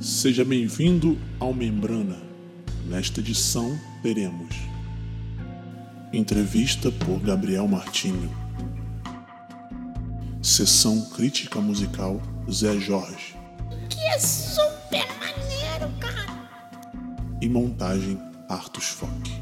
Seja bem-vindo ao Membrana. Nesta edição teremos entrevista por Gabriel Martinho, sessão crítica musical Zé Jorge Que é super maneiro, cara. e montagem Artus Fock.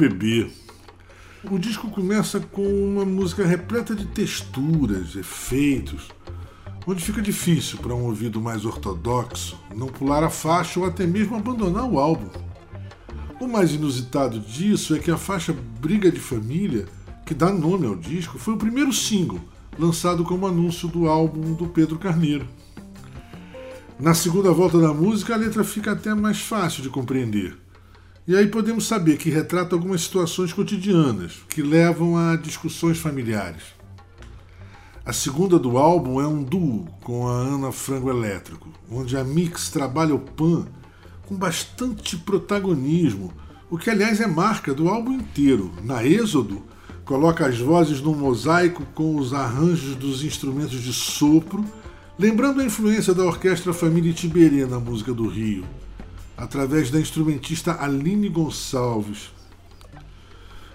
Bebê. O disco começa com uma música repleta de texturas, efeitos, onde fica difícil para um ouvido mais ortodoxo não pular a faixa ou até mesmo abandonar o álbum. O mais inusitado disso é que a faixa Briga de Família, que dá nome ao disco, foi o primeiro single lançado como anúncio do álbum do Pedro Carneiro. Na segunda volta da música, a letra fica até mais fácil de compreender. E aí podemos saber que retrata algumas situações cotidianas que levam a discussões familiares. A segunda do álbum é um duo com a Ana Frango Elétrico, onde a Mix trabalha o Pan com bastante protagonismo, o que aliás é marca do álbum inteiro. Na Êxodo, coloca as vozes num mosaico com os arranjos dos instrumentos de sopro, lembrando a influência da Orquestra Família Tiberê na música do Rio através da instrumentista Aline Gonçalves.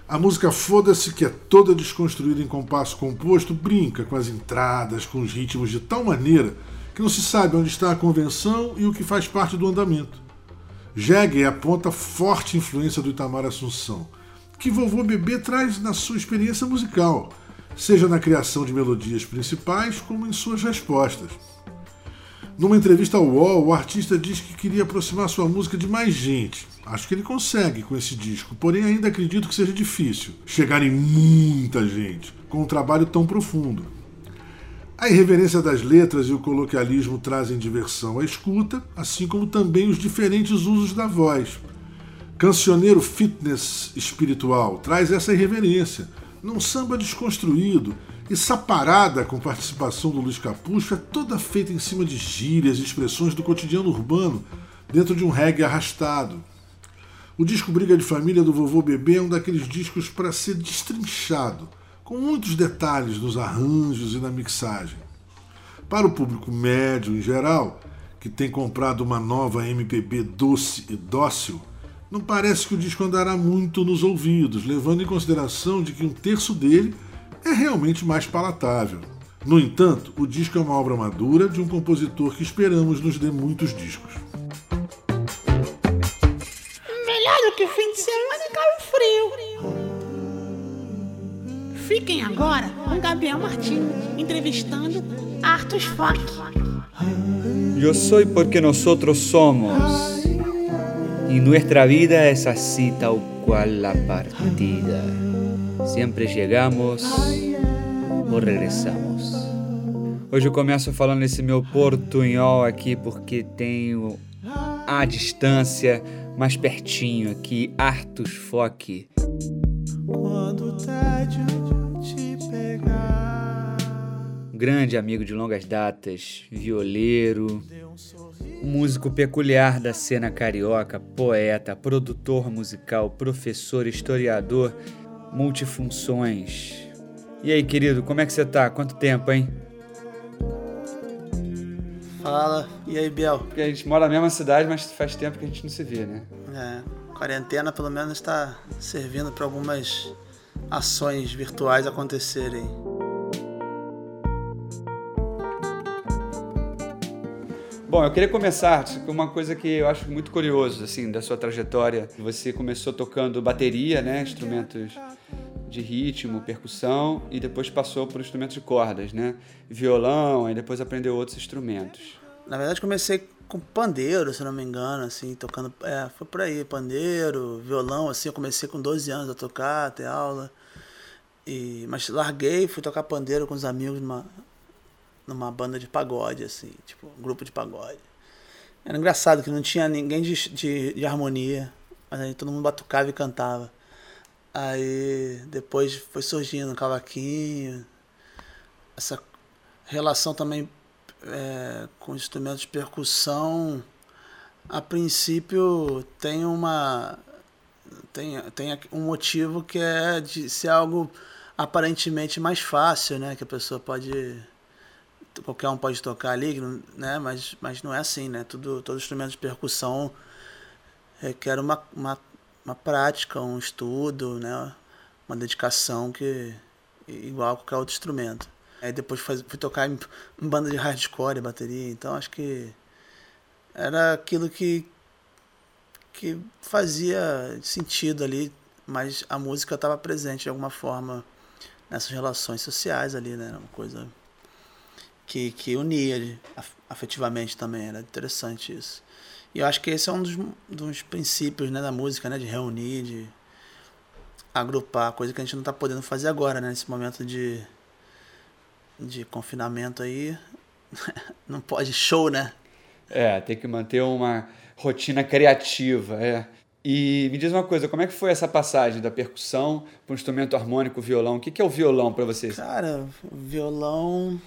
A música Foda-se, que é toda desconstruída em compasso composto, brinca com as entradas, com os ritmos de tal maneira que não se sabe onde está a convenção e o que faz parte do andamento. Jegue aponta forte influência do Itamar Assunção, que Vovô Bebê traz na sua experiência musical, seja na criação de melodias principais como em suas respostas. Numa entrevista ao UOL, o artista diz que queria aproximar sua música de mais gente. Acho que ele consegue com esse disco, porém ainda acredito que seja difícil chegar em muita gente com um trabalho tão profundo. A irreverência das letras e o coloquialismo trazem diversão à escuta, assim como também os diferentes usos da voz. Cancioneiro fitness espiritual traz essa irreverência, num samba desconstruído, e Saparada, com participação do Luiz Capucho, é toda feita em cima de gírias e expressões do cotidiano urbano, dentro de um reggae arrastado. O disco Briga de Família do Vovô Bebê é um daqueles discos para ser destrinchado, com muitos detalhes nos arranjos e na mixagem. Para o público médio em geral, que tem comprado uma nova MPB doce e dócil, não parece que o disco andará muito nos ouvidos, levando em consideração de que um terço dele é realmente mais palatável. No entanto, o disco é uma obra madura de um compositor que esperamos nos dê muitos discos. Melhor do que fim de semana e calafrio. Fiquem agora com Gabriel Martins entrevistando Artus Fock. Yo soy porque nosotros somos. Y nuestra vida es así tal cual la partida. Siempre llegamos ou regressamos. Hoje eu começo falando esse meu portunhol aqui porque tenho à distância, mais pertinho aqui, Artus Fock. Quando o tédio te pegar, grande amigo de longas datas, violeiro, um músico peculiar da cena carioca, poeta, produtor musical, professor, historiador, multifunções. E aí, querido, como é que você tá? Quanto tempo, hein? Fala, e aí, Biel? Porque a gente mora na mesma cidade, mas faz tempo que a gente não se vê, né? É, quarentena pelo menos está servindo para algumas ações virtuais acontecerem. Bom, eu queria começar com uma coisa que eu acho muito curioso, assim, da sua trajetória. Você começou tocando bateria, né? Instrumentos de ritmo, percussão, e depois passou por instrumentos de cordas, né? Violão, e depois aprendeu outros instrumentos. Na verdade, comecei com pandeiro, se não me engano, assim, tocando. É, foi por aí, pandeiro, violão, assim. Eu comecei com 12 anos a tocar, a ter aula. E, mas larguei, fui tocar pandeiro com os amigos numa, numa banda de pagode, assim, tipo, um grupo de pagode. Era engraçado que não tinha ninguém de, de, de harmonia, mas aí todo mundo batucava e cantava. Aí depois foi surgindo o cavaquinho, essa relação também é, com instrumentos de percussão, a princípio tem uma tem, tem um motivo que é de ser algo aparentemente mais fácil, né? Que a pessoa pode. Qualquer um pode tocar ali, né? Mas, mas não é assim, né? Tudo, todo instrumento de percussão requer uma, uma, uma prática, um estudo, né? Uma dedicação que igual a qualquer outro instrumento. Aí depois fui, fui tocar em, banda de hardcore, bateria, então acho que era aquilo que que fazia sentido ali, mas a música estava presente de alguma forma nessas relações sociais ali, né? Uma coisa que, que unia afetivamente também, era interessante isso. E eu acho que esse é um dos, dos princípios né, da música, né? De reunir, de agrupar, coisa que a gente não está podendo fazer agora, né? Nesse momento de, de confinamento aí. não pode show, né? É, tem que manter uma rotina criativa, é. E me diz uma coisa, como é que foi essa passagem da percussão para o instrumento harmônico, violão? O que é o violão para vocês? Cara, violão.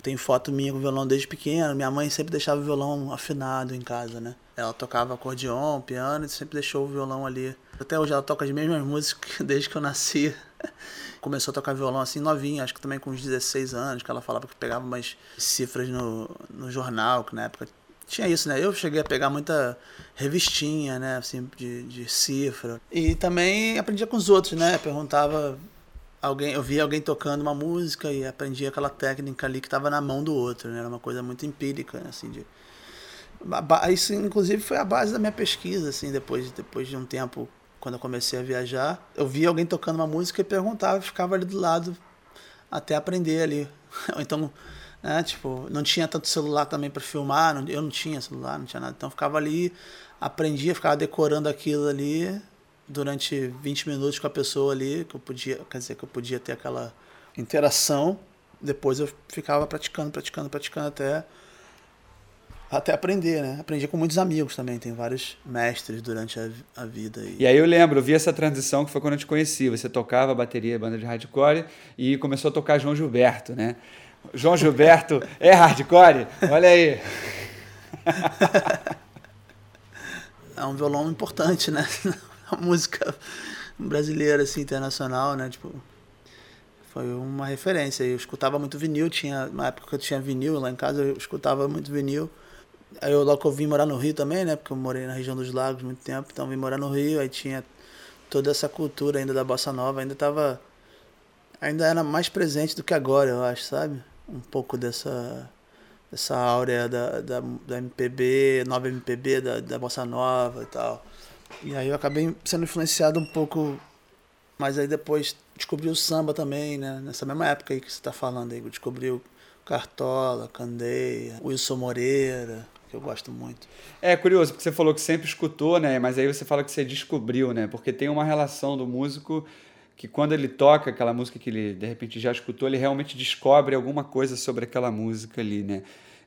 Eu tenho foto minha com violão desde pequeno. Minha mãe sempre deixava o violão afinado em casa, né? Ela tocava acordeon, piano e sempre deixou o violão ali. Até hoje ela toca as mesmas músicas desde que eu nasci. Começou a tocar violão assim novinha, acho que também com uns 16 anos, que ela falava que pegava umas cifras no, no jornal, que na época tinha isso, né? Eu cheguei a pegar muita revistinha, né? Assim, de, de cifra. E também aprendia com os outros, né? Perguntava alguém, eu via alguém tocando uma música e aprendia aquela técnica ali que estava na mão do outro, né? Era uma coisa muito empírica, né? assim, de isso inclusive foi a base da minha pesquisa, assim, depois depois de um tempo quando eu comecei a viajar, eu via alguém tocando uma música e perguntava, ficava ali do lado até aprender ali. Então né? Tipo, não tinha tanto celular também para filmar, eu não tinha celular, não tinha nada. Então ficava ali, aprendia, ficava decorando aquilo ali durante 20 minutos com a pessoa ali, que eu podia, quer dizer, que eu podia ter aquela interação. Depois eu ficava praticando, praticando, praticando até até aprender, né? Aprendi com muitos amigos também, tem vários mestres durante a, a vida. E... e aí eu lembro, eu vi essa transição que foi quando eu te conheci. Você tocava bateria, banda de hardcore e começou a tocar João Gilberto, né? João Gilberto é hardcore? Olha aí. É um violão importante, né? A música brasileira, assim, internacional, né? Tipo, foi uma referência. Eu escutava muito vinil, tinha, na época que eu tinha vinil lá em casa, eu escutava muito vinil. Aí eu logo eu vim morar no Rio também, né? Porque eu morei na região dos lagos muito tempo, então vim morar no Rio, aí tinha toda essa cultura ainda da bossa nova, ainda tava ainda era mais presente do que agora, eu acho, sabe? um pouco dessa dessa áurea da, da, da MPB, nova MPB, da, da bossa nova e tal. E aí eu acabei sendo influenciado um pouco, mas aí depois descobri o samba também, né? Nessa mesma época aí que você está falando aí, descobri o Cartola, Candeia, Wilson Moreira, que eu gosto muito. É curioso, porque você falou que sempre escutou, né? Mas aí você fala que você descobriu, né? Porque tem uma relação do músico que quando ele toca aquela música que ele de repente já escutou, ele realmente descobre alguma coisa sobre aquela música ali, né?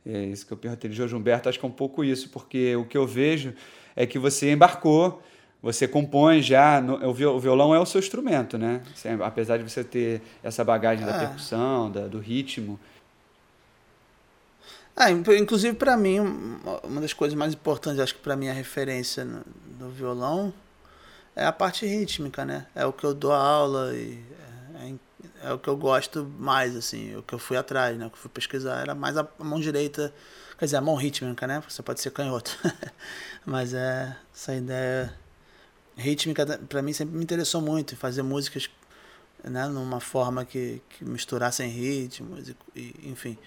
É isso que eu perguntei de Jorge Humberto, acho que é um pouco isso, porque o que eu vejo é que você embarcou, você compõe já, no, o violão é o seu instrumento, né? Você, apesar de você ter essa bagagem da é. percussão, da, do ritmo. Ah, inclusive para mim, uma das coisas mais importantes, acho que para mim a referência no, do violão é a parte rítmica, né? É o que eu dou aula e é, é, é, o que eu gosto mais, assim, o que eu fui atrás, né? O que eu fui pesquisar era mais a mão direita, quer dizer, a mão rítmica, né? Você pode ser canhoto. Mas é essa ideia rítmica para mim sempre me interessou muito, fazer músicas né, numa forma que, que misturassem ritmos e, e enfim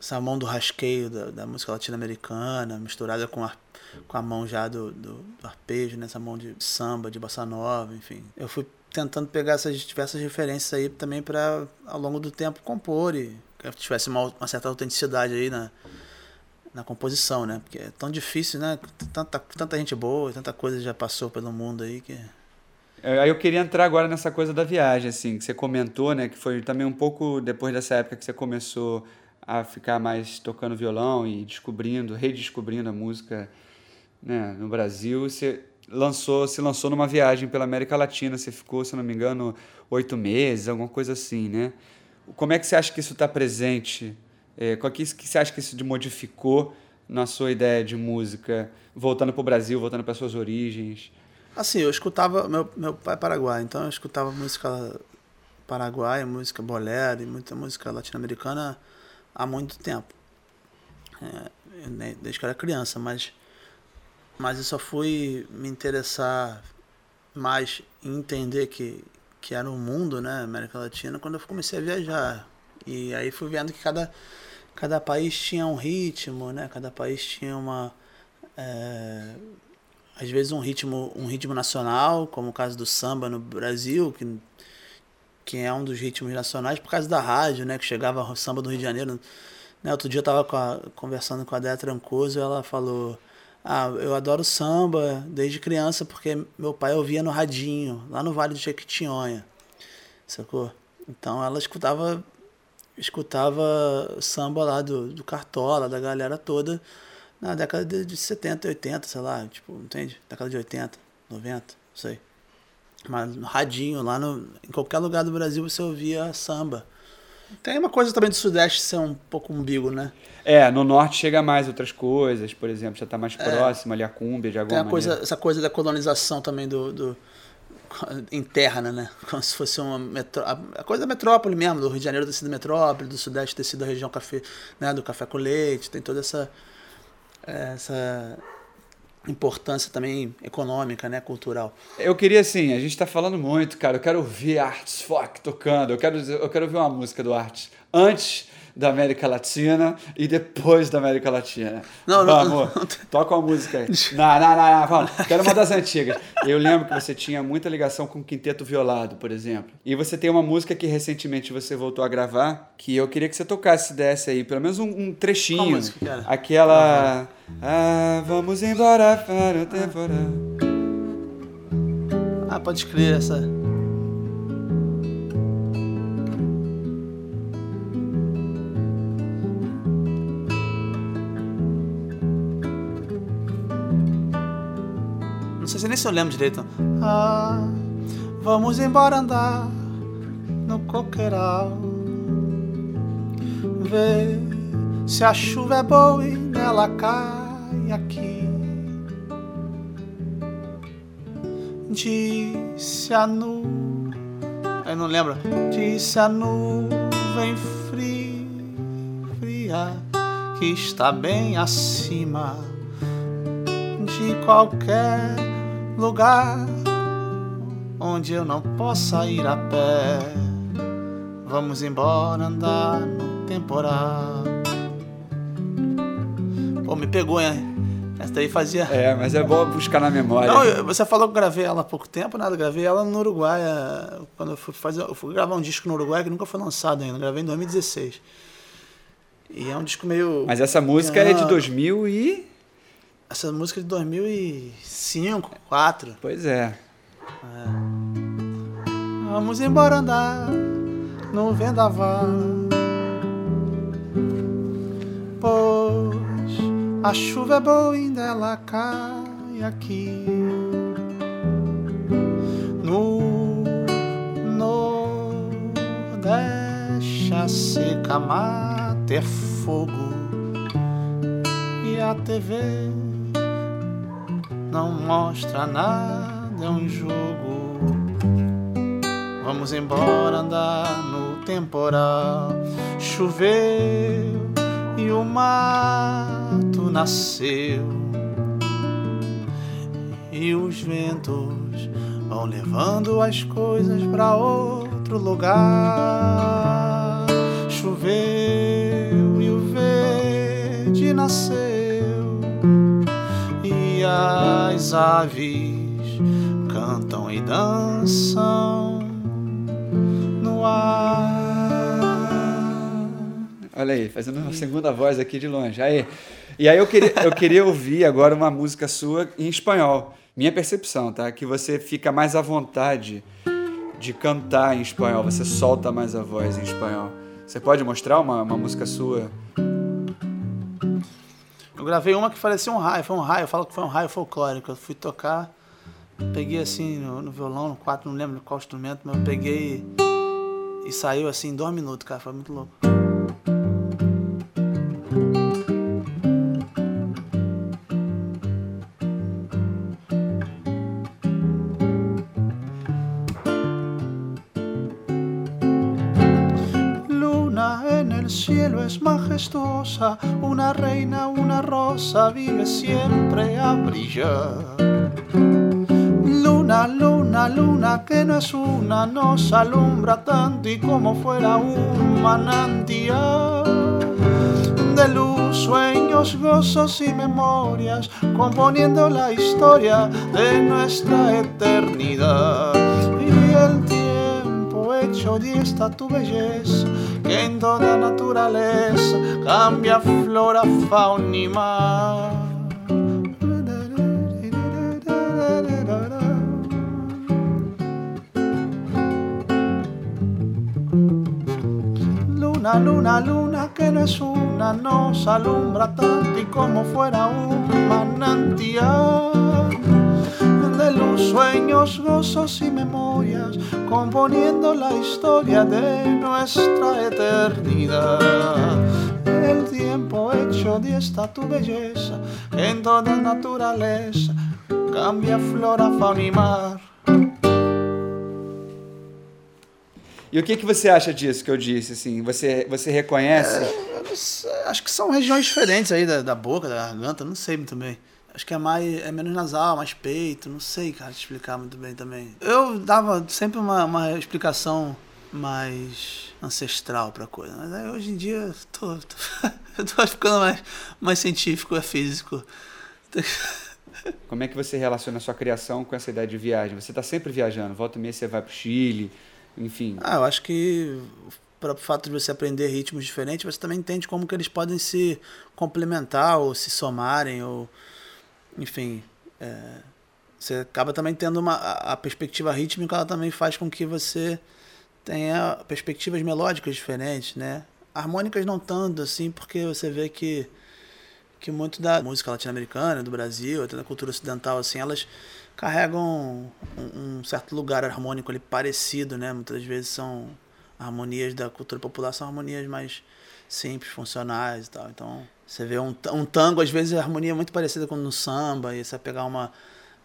essa mão do rasqueio da, da música latino-americana, misturada com a, com a mão já do, do, do arpejo, né? mão de samba, de bossa nova, enfim. Eu fui tentando pegar essas diversas referências aí também para, ao longo do tempo, compor e que tivesse uma, uma, certa autenticidade aí na, na composição, né? Porque é tão difícil, né? Tanta, tanta gente boa, tanta coisa já passou pelo mundo aí que É, Aí eu queria entrar agora nessa coisa da viagem, assim, que você comentou, né? Que foi também um pouco depois dessa época que você começou a ficar mais tocando violão e descobrindo, redescobrindo a música né, no Brasil. Você lançou, se lançou numa viagem pela América Latina. Você ficou, se não me engano, oito meses, alguma coisa assim, né? Como é que você acha que isso está presente? É, qual que, que você acha que isso modificou na sua ideia de música, voltando para o Brasil, voltando para suas origens? Assim, eu escutava. Meu, meu pai é paraguaio, então eu escutava música paraguaia, música bolero e muita música latino-americana há muito tempo. É, desde que eu era criança, mas, mas eu só fui me interessar mais em entender que, que era um mundo, né, América Latina, quando eu comecei a viajar. E aí fui vendo que cada, cada país tinha um ritmo, né, cada país tinha uma. é, às vezes um ritmo, um ritmo nacional, como o caso do samba no Brasil, que, que é um dos ritmos nacionais por causa da rádio, né? Que chegava o samba do Rio de Janeiro. Né? Outro dia eu estava conversando com a Déia Trancoso ela falou: Ah, eu adoro samba desde criança porque meu pai ouvia no radinho, lá no Vale do Jequitinhonha. Sacou? Então ela escutava escutava samba lá do, do Cartola, da galera toda, na década de, de 70, 80, sei lá, tipo, entende? Década de 80, 90, não sei. Mas no radinho, lá no, em qualquer lugar do Brasil você ouvia samba. Tem uma coisa também do Sudeste ser um pouco umbigo, né? É, no norte chega mais outras coisas, por exemplo, já está mais próximo ali a cúmbia de É. Tem alguma a coisa, essa coisa da colonização também do, do interna, né? Como se fosse uma metró a coisa da metrópole mesmo, do Rio de Janeiro ter sido metrópole, do Sudeste ter sido a região café, né, do café com leite, tem toda essa essa importância também econômica, né, cultural. Eu queria assim, a gente tá falando muito, cara. Eu quero ouvir Arts Fock tocando. Eu quero, eu quero ouvir uma música do Arts antes da América Latina e depois da América Latina. Não, não, vamos, não, não toca uma música aí. Não, não, não, não, vamos. Quero uma das antigas. Eu lembro que você tinha muita ligação com o Quinteto Violado, por exemplo. E você tem uma música que recentemente você voltou a gravar, que eu queria que você tocasse desse aí, pelo menos um, um trechinho. Qual música era? Aquela. Ah, vamos embora para o temporal. Ah, pode crer essa. Sei se nem se eu lembro direito. Ah, vamos embora andar no coqueiral. Ver se a chuva é boa e nela cai aqui. Disse a nuvem. Eu não lembro. Disse a nuvem fria que está bem acima de qualquer lugar onde eu não possa ir a pé. Vamos embora andar no temporal. Pô, me pegou, hein? Essa daí fazia. É, mas é bom buscar na memória. Não, eu- você falou que gravei ela há pouco tempo, nada, gravei ela no Uruguai, eh, quando eu fui fazer, eu fui gravar um disco no Uruguai que nunca foi lançado ainda, gravei em 2016. E é um disco meio Mas essa música é de Ah. 2000 e... essa música é de 2005, 2004. Pois é. Vamos embora andar no vendaval. Pois a chuva é boa e dela cai aqui. No Nordeste a seca mata é fogo. E a TV não mostra nada, é um jogo. Vamos embora andar no temporal. Choveu e o mato nasceu. E os ventos vão levando as coisas para outro lugar. Choveu e o verde nasceu. As aves cantam e dançam no ar. Olha aí, fazendo uma segunda voz aqui de longe. Aí. E aí eu queria, eu queria ouvir agora uma música sua em espanhol. Minha percepção, tá? Que você fica mais à vontade de cantar em espanhol, você solta mais a voz em espanhol. Você pode mostrar uma, uma música sua? Eu gravei uma que parecia um raio, foi um raio, eu falo que foi um raio folclórico. Eu fui tocar, peguei assim no, no violão, no quatro, não lembro qual instrumento, mas eu peguei e saiu assim em dois minutos, cara, foi muito louco. Es majestuosa, una reina, una rosa vive siempre a brillar. Luna, luna, luna, que no es una, nos alumbra tanto y como fuera un manantial de luz, sueños, gozos y memorias, componiendo la historia de nuestra eternidad. Y el tiempo hecho diesta tu belleza, que en toda naturaleza cambia flora, fauna y mar. Luna, luna, luna, que no es una, nos alumbra tanto y como fuera un manantial luz, sueños, gozos y memorias, componiendo la historia de nuestra eternidad. El tiempo hecho de esta tu belleza, que en toda naturaleza cambia flora, fauna y mar. E o que, que você acha disso que eu disse? Assim, você, você reconhece? Sei, acho que são regiões diferentes aí da, da boca, da garganta, não sei muito bem. Acho que é mais é menos nasal, mais peito, não sei, cara, te explicar muito bem também. Eu dava sempre uma, uma explicação mais ancestral pra coisa, mas aí hoje em dia tô, tô, eu tô ficando mais, mais científico, é físico. Como é que você relaciona a sua criação com essa ideia de viagem? Você está sempre viajando, volta e meia você vai pro Chile, enfim. Ah, eu acho que para o fato de você aprender ritmos diferentes, você também entende como que eles podem se complementar ou se somarem ou enfim, é, você acaba também tendo uma a, perspectiva rítmica, ela também faz com que você tenha perspectivas melódicas diferentes, né? Harmônicas não tanto assim, porque você vê que que muito da música latino-americana, do Brasil, até da cultura ocidental assim, elas carregam um, um, certo lugar harmônico ali parecido, né? Muitas vezes são harmonias da cultura popular, são harmonias mais simples, funcionais e tal. Então, você vê um, um tango, às vezes a harmonia é muito parecida com no samba, e você pegar uma,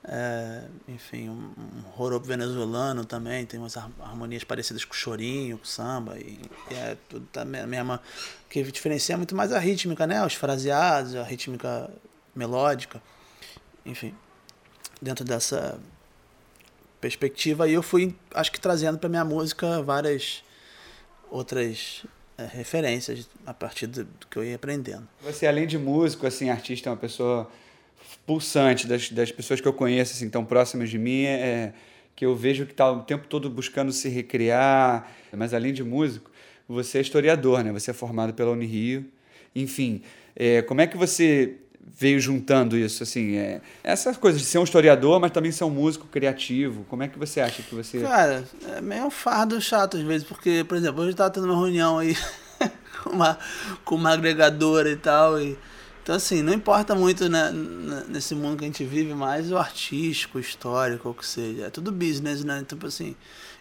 é, enfim, um, um roropo venezuelano também, tem umas harmonias parecidas com o chorinho, com o samba, e, e é tudo tá mesma, que diferencia muito mais a rítmica, né? Os fraseados, a rítmica melódica, enfim dentro dessa perspectiva. E eu fui, acho que, trazendo para minha música várias outras referências a partir do, que eu ia aprendendo. Você, além de músico, assim, artista, é uma pessoa pulsante das, das pessoas que eu conheço, assim, tão próximas de mim, é, que eu vejo que está o tempo todo buscando se recriar. Mas, além de músico, você é historiador, né? Você é formado pela Unirio. Enfim, é, como é que você veio juntando isso, assim, é, essas coisas de ser um historiador, mas também ser um músico criativo. Como é que você acha que você... Cara, é meio fardo chato às vezes, porque, por exemplo, hoje eu tava tendo uma reunião aí com uma, com uma agregadora e tal, e... Então, assim, não importa muito né, nesse mundo que a gente vive mais o artístico, o histórico, o que seja. É tudo business, né? Então, assim,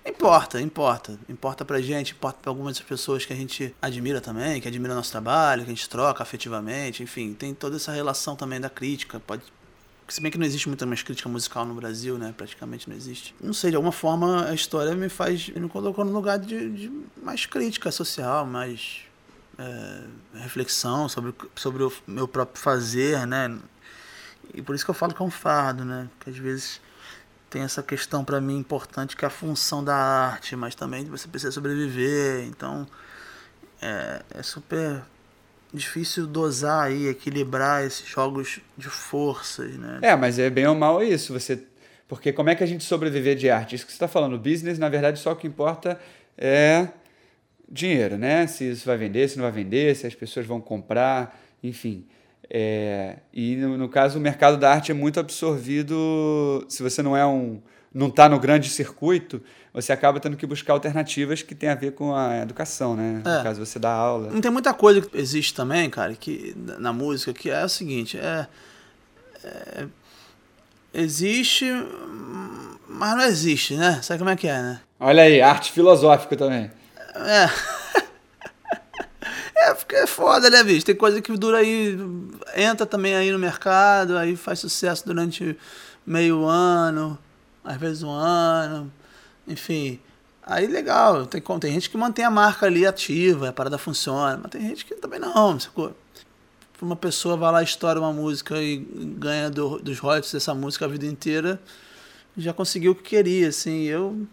Importa, importa. Importa pra gente, importa pra algumas pessoas que a gente admira também, que admira nosso trabalho, que a gente troca afetivamente, enfim, tem toda essa relação também da crítica. Pode. Se bem que não existe muita mais crítica musical no Brasil, né? Praticamente não existe. Não sei, de alguma forma a história me faz. me colocou no lugar de, de mais crítica social, mais é, reflexão sobre, sobre o meu próprio fazer, né? E por isso que eu falo que é um fardo, né? Que às vezes tem essa questão para mim importante que é a função da arte, mas também você precisa sobreviver, então é, é super difícil dosar aí, equilibrar esses jogos de forças, né? É, mas é bem ou mal isso, você porque como é que a gente sobreviver de arte? Isso que você está falando, business, na verdade, só o que importa é dinheiro, né? Se isso vai vender, se não vai vender, se as pessoas vão comprar, enfim. É, e no, no caso, o mercado da arte é muito absorvido. Se você não é um. não está no grande circuito, você acaba tendo que buscar alternativas que têm a ver com a educação, né? É. No caso, você dá aula. Não tem muita coisa que existe também, cara, que na música que é o seguinte, é, é- existe, mas não existe, né? Sabe como é que é, né? Olha aí, arte filosófica também. É. É porque é foda, né, bicho? Tem coisa que dura aí, entra também aí no mercado, aí faz sucesso durante meio ano, às vezes um ano, enfim. Aí legal, tem, tem gente que mantém a marca ali ativa, a parada funciona, mas tem gente que também não, sacou? Uma pessoa vai lá, estoura uma música e ganha do- dos royalties dessa música a vida inteira, já conseguiu o que queria, assim, eu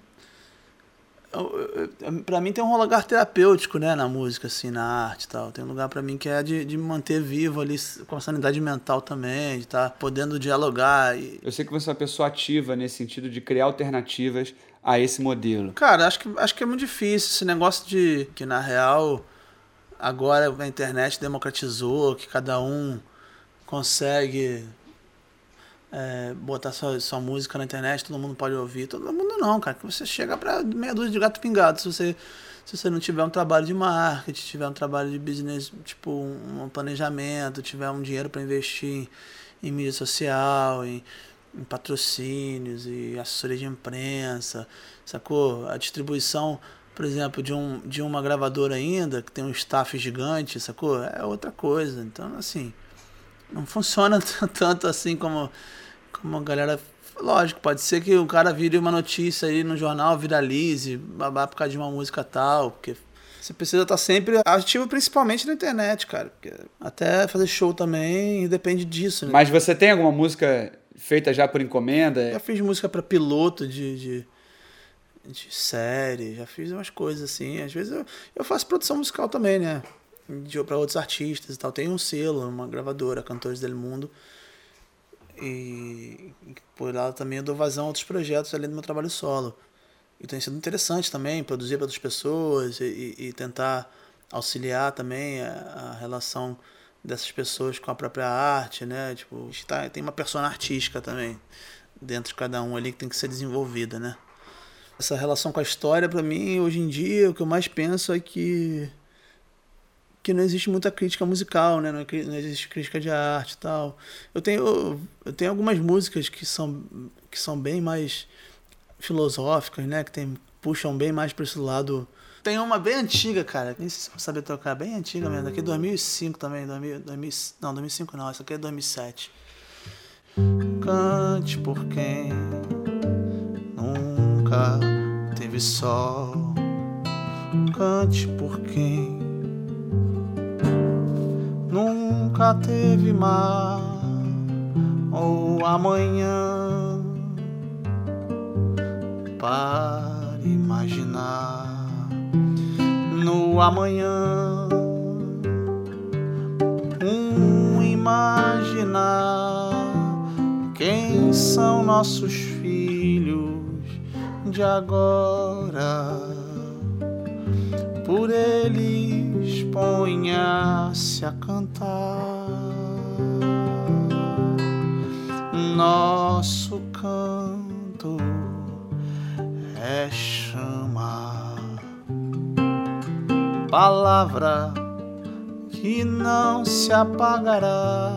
Pra mim tem um lugar terapêutico, né, na música, assim, na arte e tal. Tem um lugar pra mim que é de, de me manter vivo ali, com a sanidade mental também, de estar podendo dialogar. E... Eu sei que você é uma pessoa ativa nesse sentido de criar alternativas a esse modelo. Cara, acho que, acho que é muito difícil esse negócio de que, na real, agora a internet democratizou, que cada um consegue é, botar sua, sua música na internet, todo mundo pode ouvir. Todo mundo não, cara. Que você chega pra meia dúzia de gato pingado. Se você, se você não tiver um trabalho de marketing, tiver um trabalho de business, tipo um, um planejamento, tiver um dinheiro para investir em, em mídia social, em, em patrocínios e assessoria de imprensa, sacou? A distribuição, por exemplo, de, um, de uma gravadora ainda, que tem um staff gigante, sacou? É outra coisa. Então, assim, não funciona tanto assim como, como a galera. Lógico, pode ser que o cara vire uma notícia aí no jornal, viralize, babá por causa de uma música tal, porque você precisa estar sempre ativo, principalmente na internet, cara. Porque até fazer show também depende disso, né? Mas você tem alguma música feita já por encomenda? Já fiz música pra piloto de, de, de série, já fiz umas coisas assim. Às vezes eu, eu faço produção musical também, né? Pra outros artistas e tal. Tem um selo, uma gravadora, Cantores del Mundo. E, por lá também eu dou vazão a outros projetos além do meu trabalho solo. E tem sido interessante também produzir para outras pessoas e, e- tentar auxiliar também a, a relação dessas pessoas com a própria arte, né? Tipo, a gente tá, tem uma persona artística também dentro de cada um ali que tem que ser desenvolvida, né? Essa relação com a história, para mim, hoje em dia, o que eu mais penso é que que não existe muita crítica musical, né? Não, é não existe crítica de arte e tal. Eu tenho, eu tenho algumas músicas que são, que são bem mais filosóficas, né? Que tem, puxam bem mais para esse lado. Tem uma bem antiga, cara. Nem sei se eu saber tocar. Bem antiga mesmo. Daqui é 2005 também. 2000, 2000, não, 2005 não. Essa aqui é 2007. Cante por quem nunca teve sol. Cante por quem nunca teve mar ou amanhã. Para imaginar no amanhã. Um imaginar quem são nossos filhos de agora por eles ponha-se a cantar. Nosso canto é chama, palavra que não se apagará.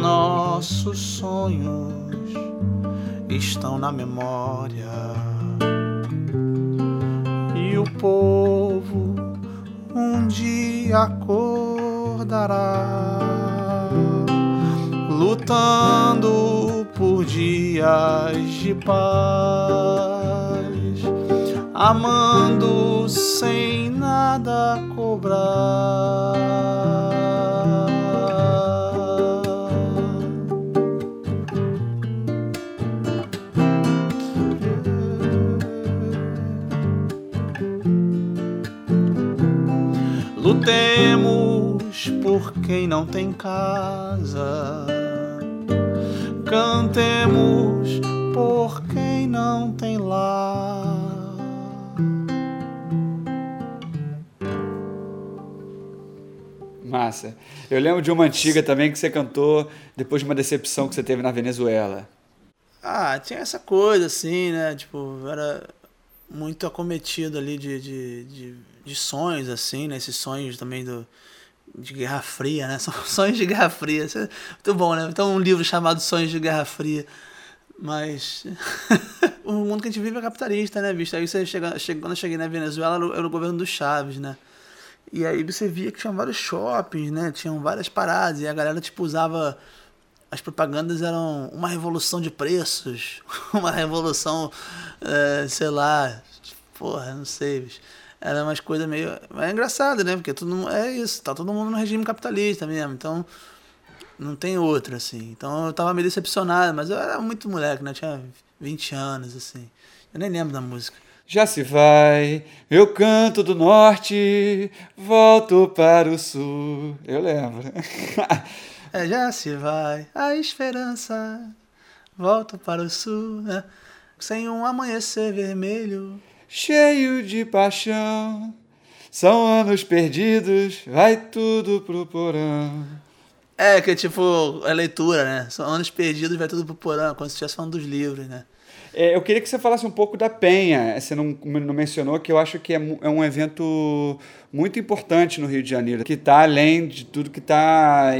Nossos sonhos estão na memória povo um dia acordará, lutando por dias de paz, amando sem nada cobrar. Lutemos por quem não tem casa. Cantemos por quem não tem lar. Massa. Eu lembro de uma antiga também que você cantou depois de uma decepção que você teve na Venezuela. Ah, tinha essa coisa, assim, né? Tipo, era muito acometido ali de, de, de, de sonhos, assim, né? Esses sonhos também do, de Guerra Fria, né? São sonhos de Guerra Fria. É muito bom, né? Então, um livro chamado Sonhos de Guerra Fria. Mas o mundo que a gente vive é capitalista, né, bicho? Aí você chega, chega, quando eu cheguei na Venezuela, era o, governo do Chaves, né? E aí você via que tinham vários shoppings, né? Tinham várias paradas. E a galera, tipo, usava. As propagandas eram uma revolução de preços, uma revolução, é, sei lá, porra, não sei, bicho. Era umas coisas meio. É engraçado, né? Porque todo mundo. É isso, tá todo mundo no regime capitalista mesmo. Então não tem outra, assim. Então eu tava meio decepcionado, mas eu era muito moleque, né? Tinha 20 anos, assim. Eu nem lembro da música. Já se vai, eu canto do norte, volto para o sul. Eu lembro. é, já se vai a esperança, volto para o sul, né? Sem um amanhecer vermelho. Cheio de paixão, são anos perdidos, vai tudo pro porão. É, que tipo, é leitura, né? São anos perdidos, vai tudo pro porão, quando você estivesse falando dos livros, né? É, eu queria que você falasse um pouco da Penha. Você não, não mencionou que eu acho que é, é um evento muito importante no Rio de Janeiro, que está além de tudo que está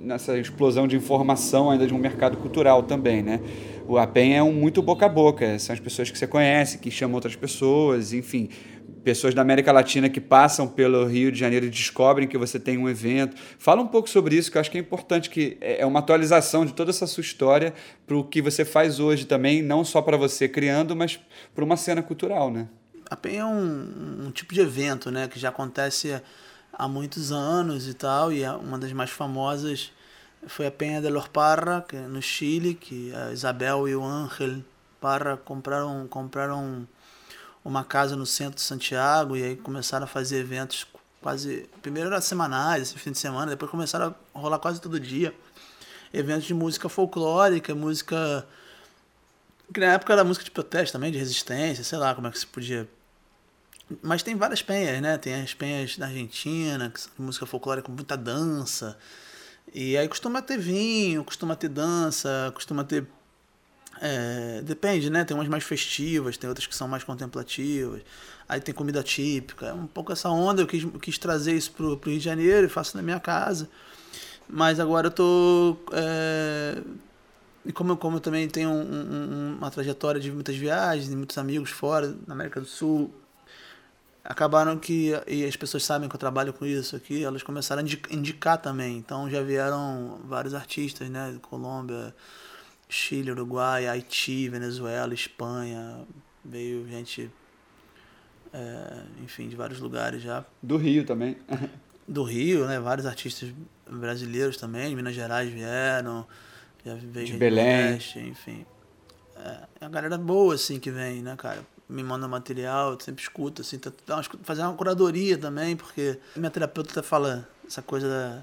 nessa explosão de informação ainda de um mercado cultural também, né? O Penha é um muito boca a boca, são as pessoas que você conhece, que chamam outras pessoas, enfim pessoas da América Latina que passam pelo Rio de Janeiro e descobrem que você tem um evento. Fala um pouco sobre isso, que eu acho que é importante, que é, é uma atualização de toda essa sua história para o que você faz hoje também, não só para você criando, mas para uma cena cultural, né? A PEN é um, um, tipo de evento, né, que já acontece há muitos anos e tal, e é uma das mais famosas foi a Penha de los Parra, é no Chile, que a Isabel e o Ángel Parra compraram compraram uma casa no centro de Santiago e aí começaram a fazer eventos quase. Primeiro era semanais, fim de semana, depois começaram a rolar quase todo dia. Eventos de música folclórica, música. Que na época era música de protesto também, de resistência, sei lá como é que se podia. Mas tem várias penhas, né? Tem as penhas da Argentina, que são música folclórica com muita dança. E aí costuma ter vinho, costuma ter dança, costuma ter é, depende, né? Tem umas mais festivas, tem outras que são mais contemplativas. Aí tem comida típica. É um pouco essa onda. Eu quis, quis trazer isso pro, pro Rio de Janeiro e faço na minha casa. Mas agora eu tô. É, e como eu, como eu também tenho um, um, uma trajetória de muitas viagens, muitos amigos fora, na América do Sul, acabaram que. E as pessoas sabem que eu trabalho com isso aqui, elas começaram a indicar também. Então já vieram vários artistas, né? Colômbia Chile, Uruguai, Haiti, Venezuela, Espanha, veio gente, é, enfim, de vários lugares já. Do Rio também. Do Rio, né? Vários artistas brasileiros também, de Minas Gerais vieram, já veio de Belém, enfim. É, é a galera boa, assim, que vem, né, cara? Me manda material, eu sempre escuto, assim, fazer uma curadoria também, porque minha terapeuta fala essa coisa da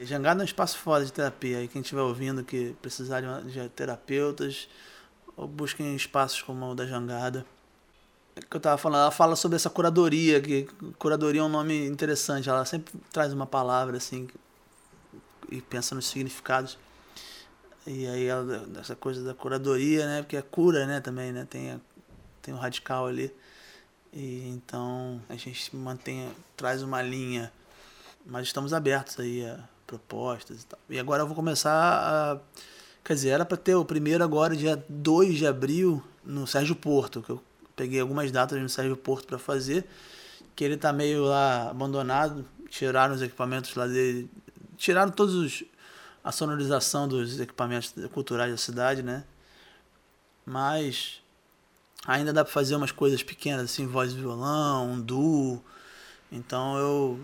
Jangada é um espaço foda de terapia. E quem estiver ouvindo que precisar de, terapeutas, ou busquem espaços como o da Jangada. É que eu tava falando, ela fala sobre essa curadoria, que curadoria é um nome interessante. Ela sempre traz uma palavra assim e pensa nos significados. E aí ela, essa coisa da curadoria, né? Porque é cura, né, também, né? Tem, a, tem o radical ali. E então a gente mantém, traz uma linha, mas estamos abertos aí a propostas e tal. E agora eu vou começar a. Quer dizer, era para ter o primeiro agora, dia 2 de abril, no Sérgio Porto, que eu peguei algumas datas no Sérgio Porto para fazer, que ele tá meio lá abandonado, tiraram os equipamentos lá dele, tiraram todos os a sonorização dos equipamentos culturais da cidade, né? Mas ainda dá para fazer umas coisas pequenas assim, voz e violão, um duo. Então eu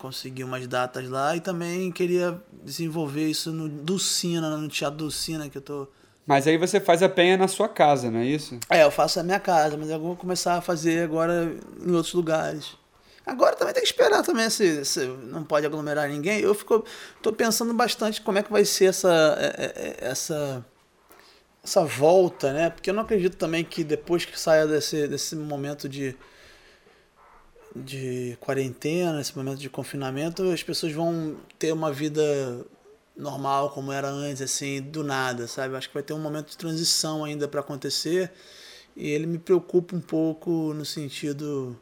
consegui umas datas lá e também queria desenvolver isso no Dulcina, no Teatro Dulcina, que eu tô. Mas aí você faz a penha na sua casa, não é isso? É, eu faço na minha casa, mas eu vou começar a fazer agora em outros lugares. Agora também tem que esperar também se, se não pode aglomerar ninguém. Eu fico, tô pensando bastante como é que vai ser essa é, é, é, essa essa volta, né? Porque eu não acredito também que depois que saia desse desse momento de de quarentena, nesse momento de confinamento, as pessoas vão ter uma vida normal como era antes, assim, do nada, sabe? Acho que vai ter um momento de transição ainda para acontecer e ele me preocupa um pouco no sentido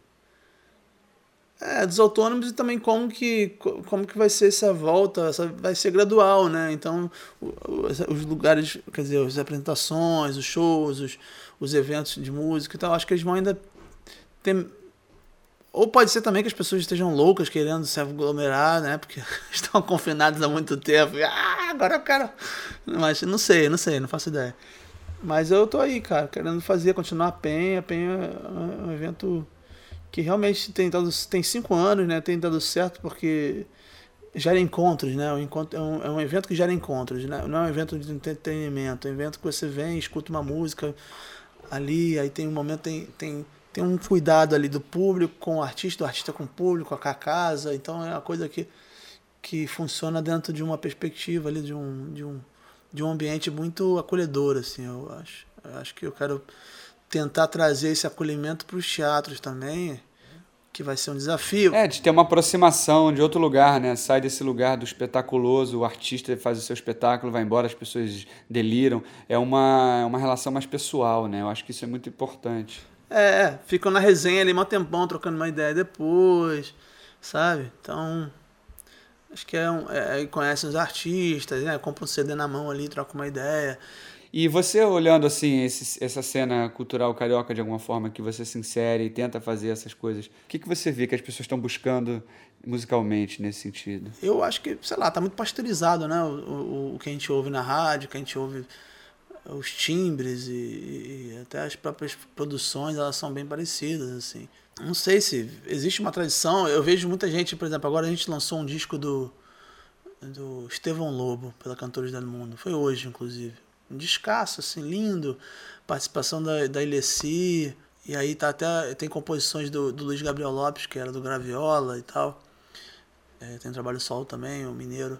é, dos autônomos e também como que, como que vai ser essa volta, essa, vai ser gradual, né? Então, os lugares, quer dizer, as apresentações, os shows, os, os eventos de música e tal, acho que eles vão ainda ter ou pode ser também que as pessoas estejam loucas querendo se aglomerar, né? Porque estão confinadas há muito tempo. Ah, agora eu quero. Mas não sei, não sei, não faço ideia. Mas eu tô aí, cara, querendo fazer, continuar a Penha. A Penha é um evento que realmente tem dado, tem cinco anos, né? Tem dado certo porque gera encontros, né? O encontro, é, um, é um evento que gera encontros, né? Não é um evento de entretenimento, é um evento que você vem, escuta uma música ali, aí tem um momento, tem, tem tem um cuidado ali do público com o artista, do artista com o público, com a casa. Então é uma coisa que, que funciona dentro de uma perspectiva ali, de um, de um, de um ambiente muito acolhedor, assim, eu acho. Eu acho que eu quero tentar trazer esse acolhimento para os teatros também, que vai ser um desafio. É, de ter uma aproximação de outro lugar, né? Sai desse lugar do espetaculoso, o artista faz o seu espetáculo, vai embora, as pessoas deliram. É uma, é uma relação mais pessoal, né? Eu acho que isso é muito importante. É, ficam na resenha ali um tempão, trocando uma ideia depois, sabe? Então, acho que é, um, é conhecem os artistas, né? Compra um CD na mão ali, troca uma ideia. E você olhando assim esse, essa cena cultural carioca de alguma forma que você se insere e tenta fazer essas coisas, o que, que você vê que as pessoas estão buscando musicalmente nesse sentido? Eu acho que, sei lá, tá muito pasteurizado, né? O, o, o que a gente ouve na rádio, o que a gente ouve os timbres e, e, até as próprias produções elas são bem parecidas assim. Não sei se existe uma tradição eu vejo muita gente por exemplo agora a gente lançou um disco do do Estevão Lobo pela Cantores do Mundo foi hoje inclusive. Um descasso assim lindo participação da da Ileci e aí tá até tem composições do, do Luiz Gabriel Lopes que era do Graviola e tal. É, tem trabalho solo também o Mineiro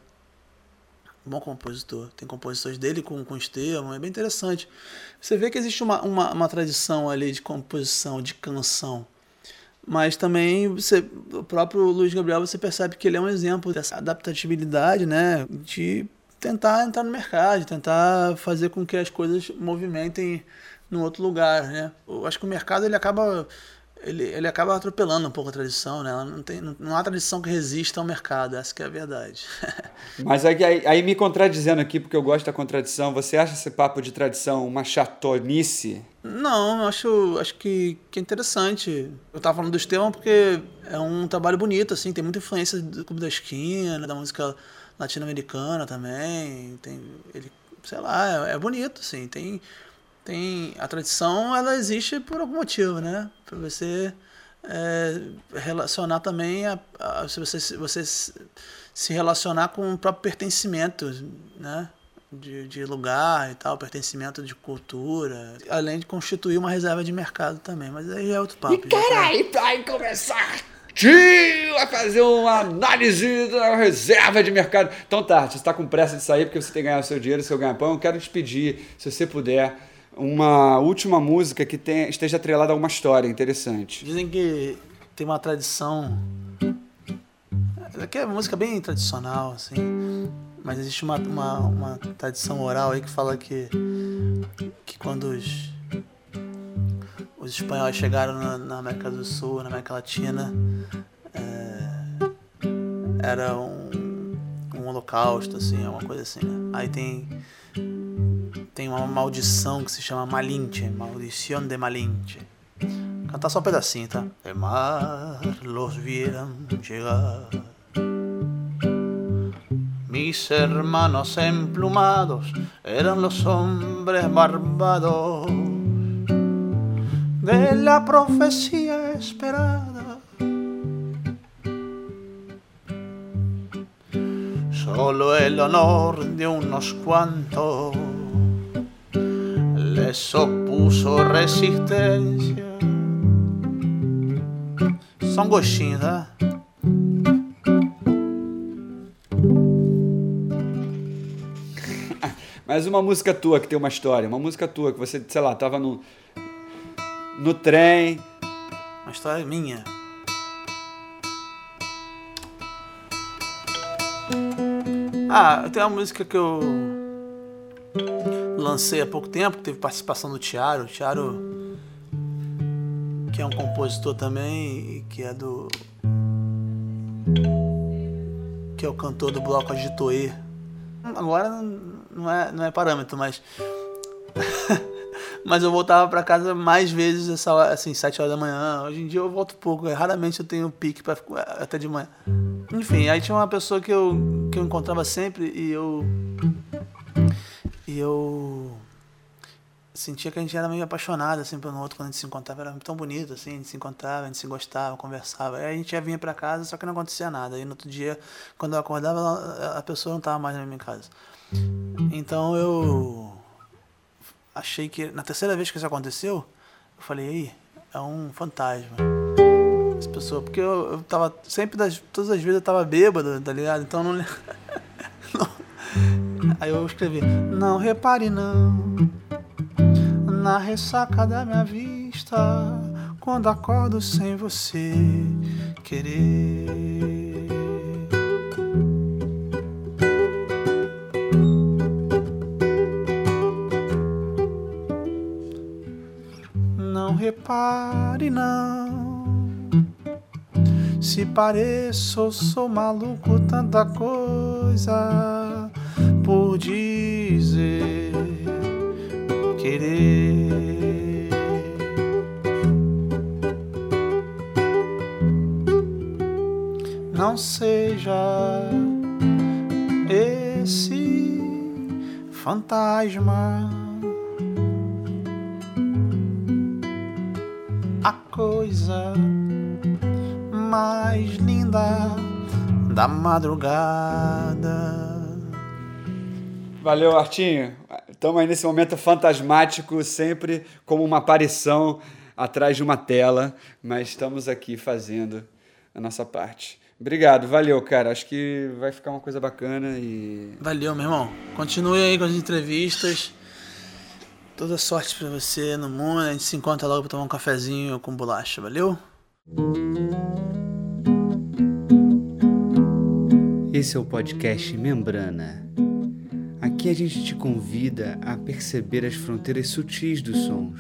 bom compositor. Tem composições dele com, com Estevam, é bem interessante. Você vê que existe uma, uma, uma tradição ali de composição, de canção. Mas também você, o próprio Luiz Gabriel você percebe que ele é um exemplo dessa adaptabilidade, né? De tentar entrar no mercado, tentar fazer com que as coisas movimentem num outro lugar, né? Eu acho que o mercado ele acaba ele, ele acaba atropelando um pouco a tradição, né? Não, tem, não, não há tradição que resista ao mercado, essa que é a verdade. Mas aí, aí, aí, me contradizendo aqui, porque eu gosto da contradição, você acha esse papo de tradição uma chatonice? Não, eu acho, acho que, que é interessante. Eu tava falando do Estevão porque é um trabalho bonito, assim, tem muita influência do Clube da Esquina, da música latino-americana também, tem, ele, sei lá, é, é bonito, assim, tem tem a tradição ela existe por algum motivo, né? Para você é, relacionar também a, a, se você, você se relacionar com o próprio pertencimento, né? De, de lugar e tal, pertencimento de cultura, além de constituir uma reserva de mercado também, mas aí é outro papo. E caralho, vai começar a fazer uma análise da reserva de mercado. Então tá, você está com pressa de sair porque você tem que ganhar o seu dinheiro, o seu ganha-pão. Eu quero te pedir, se você puder, uma última música que esteja atrelada a uma história interessante. Dizem que tem uma tradição. Aqui é uma música bem tradicional, assim. Mas existe uma, uma, uma tradição oral aí que fala que, que quando os, os espanhóis chegaram na, na América do Sul, na América Latina, é, era um, um holocausto, assim, uma coisa assim, né? Aí tem tem uma maldição que se chama Malinche, Maldição de Malinche. Cantar só um pedacinho, tá? El mar los vieran llegar. Mis hermanos emplumados eran los hombres barbados de la profecía esperada. Solo el honor de unos cuantos les opuso resistencia. Só um gostinho, tá? Mas uma música tua que tem uma história, uma música tua que você, sei lá, tava no no trem. Uma história minha. Ah, tem uma música que eu lancei há pouco tempo, teve participação do Tiaro. O Tiaro, que é um compositor também, que é do. que é o cantor do bloco Agitoe. Agora não é, não é parâmetro, mas. mas eu voltava para casa mais vezes essa hora, assim, 7 horas da manhã. Hoje em dia eu volto pouco, raramente eu tenho pique para até de manhã. Enfim, aí tinha uma pessoa que eu, que eu encontrava sempre e eu. E eu. Sentia que a gente era meio apaixonado assim pelo outro quando a gente se encontrava, era tão bonito assim, a gente se encontrava, a gente se gostava, conversava. Aí a gente já vinha para casa, só que não acontecia nada. Aí no outro dia, quando eu acordava, a pessoa não estava mais na minha casa. Então eu achei que na terceira vez que isso aconteceu, eu falei, aí, é um fantasma. Essa pessoa, porque eu, eu tava sempre das todas as vezes eu tava bêbado, tá ligado? Então não, não Aí eu escrevi: Não repare não na ressaca da minha vista quando acordo sem você querer. Não repare não se pareço, sou maluco, tanta coisa dizer, querer. Não seja esse fantasma. A coisa mais linda da madrugada. Valeu, Artinho. Estamos aí nesse momento fantasmático, sempre como uma aparição atrás de uma tela, mas estamos aqui fazendo a nossa parte. Obrigado, valeu, cara. Acho que vai ficar uma coisa bacana e. Valeu, meu irmão. Continue aí com as entrevistas. Toda sorte para você no mundo. A gente se encontra logo para tomar um cafezinho com bolacha. Valeu? Esse é o podcast Membrana. Aqui a gente te convida a perceber as fronteiras sutis dos sons.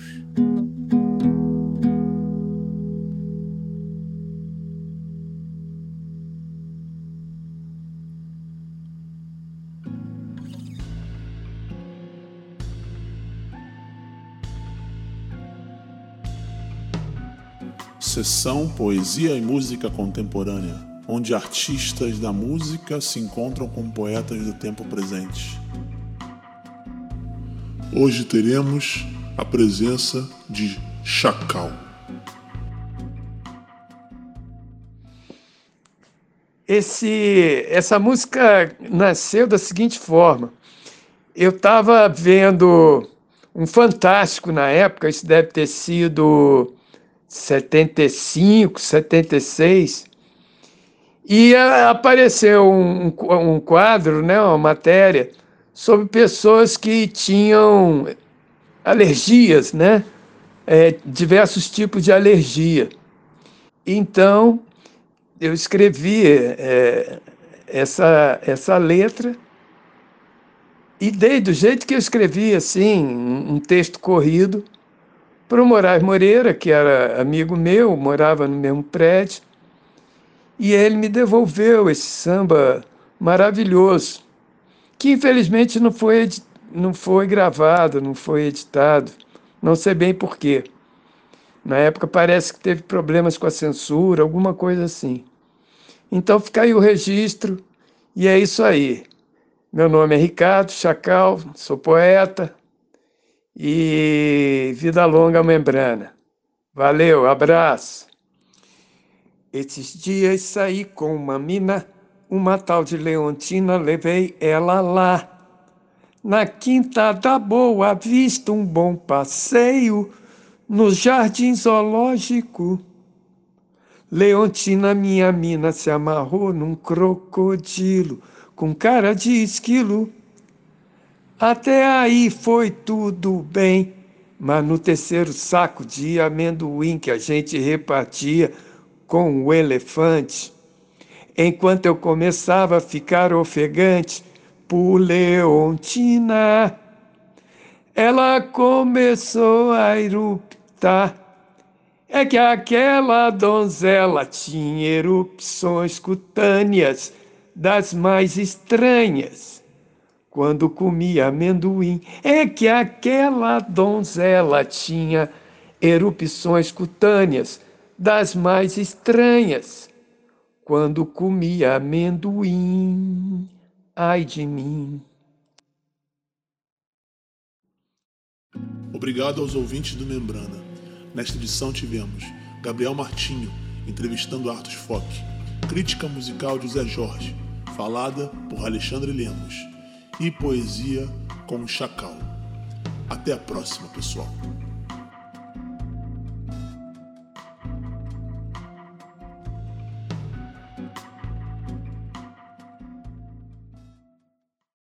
Sessão Poesia e Música Contemporânea, onde artistas da música se encontram com poetas do tempo presente. Hoje teremos a presença de Chacal. Esse, essa música nasceu da seguinte forma. Eu estava vendo um Fantástico na época, isso deve ter sido 75, 76, e apareceu um, um quadro, né, uma matéria, sobre pessoas que tinham alergias, né? É, diversos tipos de alergia. Então, eu escrevi é, essa, essa letra e dei do jeito que eu escrevi, assim, um texto corrido, para o Moraes Moreira, que era amigo meu, morava no mesmo prédio, e ele me devolveu esse samba maravilhoso, que infelizmente não foi, não foi gravado, não foi editado, não sei bem porquê. Na época parece que teve problemas com a censura, alguma coisa assim. Então fica aí o registro, e é isso aí. Meu nome é Ricardo Chacal, sou poeta, e vida longa membrana. Valeu, abraço. Esses dias saí com uma mina, uma tal de Leontina, levei ela lá. Na Quinta da Boa Vista, um bom passeio no Jardim Zoológico. Leontina, minha mina, se amarrou num crocodilo com cara de esquilo. Até aí foi tudo bem, mas no terceiro saco de amendoim que a gente repartia com o elefante, enquanto eu começava a ficar ofegante por Leontina. Ela começou a eruptar. É que aquela donzela tinha erupções cutâneas das mais estranhas. Quando comia amendoim, é que aquela donzela tinha erupções cutâneas das mais estranhas. Quando comia amendoim, ai de mim. Obrigado aos ouvintes do Membrana. Nesta edição tivemos Gabriel Martinho entrevistando Artus Fock, crítica musical de Zé Jorge, falada por Alexandre Lemos, e poesia com Chacal. Até a próxima, pessoal.